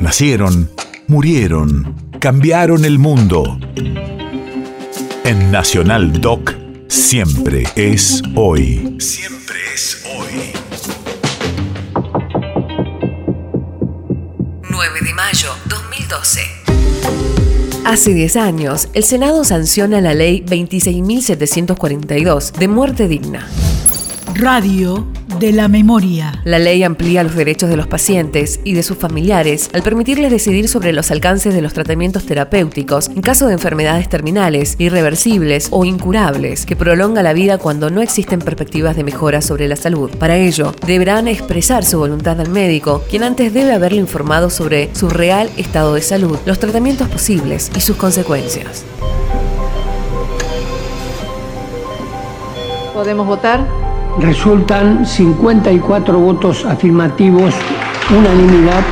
Nacieron, murieron, cambiaron el mundo. En Nacional Doc, siempre es hoy. Siempre es hoy. 9 de mayo 2012. Hace 10 años, el Senado sanciona la ley 26.742 de muerte digna. Radio de la memoria. La ley amplía los derechos de los pacientes y de sus familiares al permitirles decidir sobre los alcances de los tratamientos terapéuticos en caso de enfermedades terminales, irreversibles o incurables, que prolonga la vida cuando no existen perspectivas de mejora sobre la salud. Para ello, deberán expresar su voluntad al médico, quien antes debe haberle informado sobre su real estado de salud, los tratamientos posibles y sus consecuencias. ¿Podemos votar? Resultan 54 votos afirmativos, unanimidad.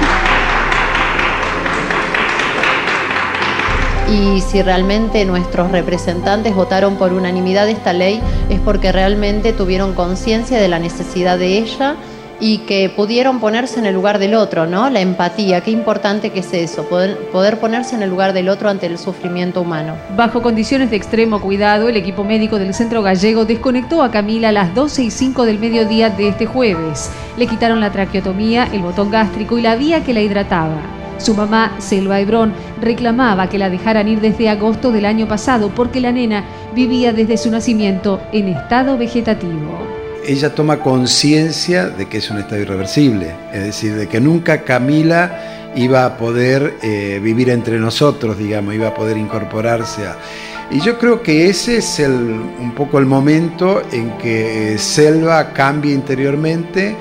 Y si realmente nuestros representantes votaron por unanimidad esta ley es porque realmente tuvieron conciencia de la necesidad de ella y que pudieron ponerse en el lugar del otro, ¿no? La empatía, qué importante que es eso, poder, ponerse en el lugar del otro ante el sufrimiento humano. Bajo condiciones de extremo cuidado, el equipo médico del Centro Gallego desconectó a Camila a las 12 y 5 del mediodía de este jueves. Le quitaron la traqueotomía, el botón gástrico y la vía que la hidrataba. Su mamá, Selva Hebrón, reclamaba que la dejaran ir desde agosto del año pasado porque la nena vivía desde su nacimiento en estado vegetativo ella toma conciencia de que es un estado irreversible, es decir, de que nunca Camila iba a poder eh, vivir entre nosotros, digamos, iba a poder incorporarse a... Y yo creo que ese es el, un poco el momento en que Selva cambia interiormente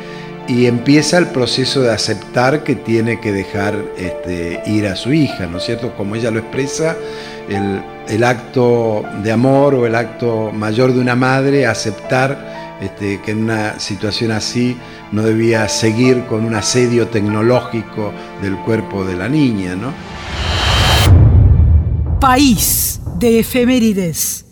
y empieza el proceso de aceptar que tiene que dejar este, ir a su hija, ¿no es cierto? Como ella lo expresa, el acto de amor o el acto mayor de una madre, aceptar este, que en una situación así no debía seguir con un asedio tecnológico del cuerpo de la niña. ¿no? País de efemérides.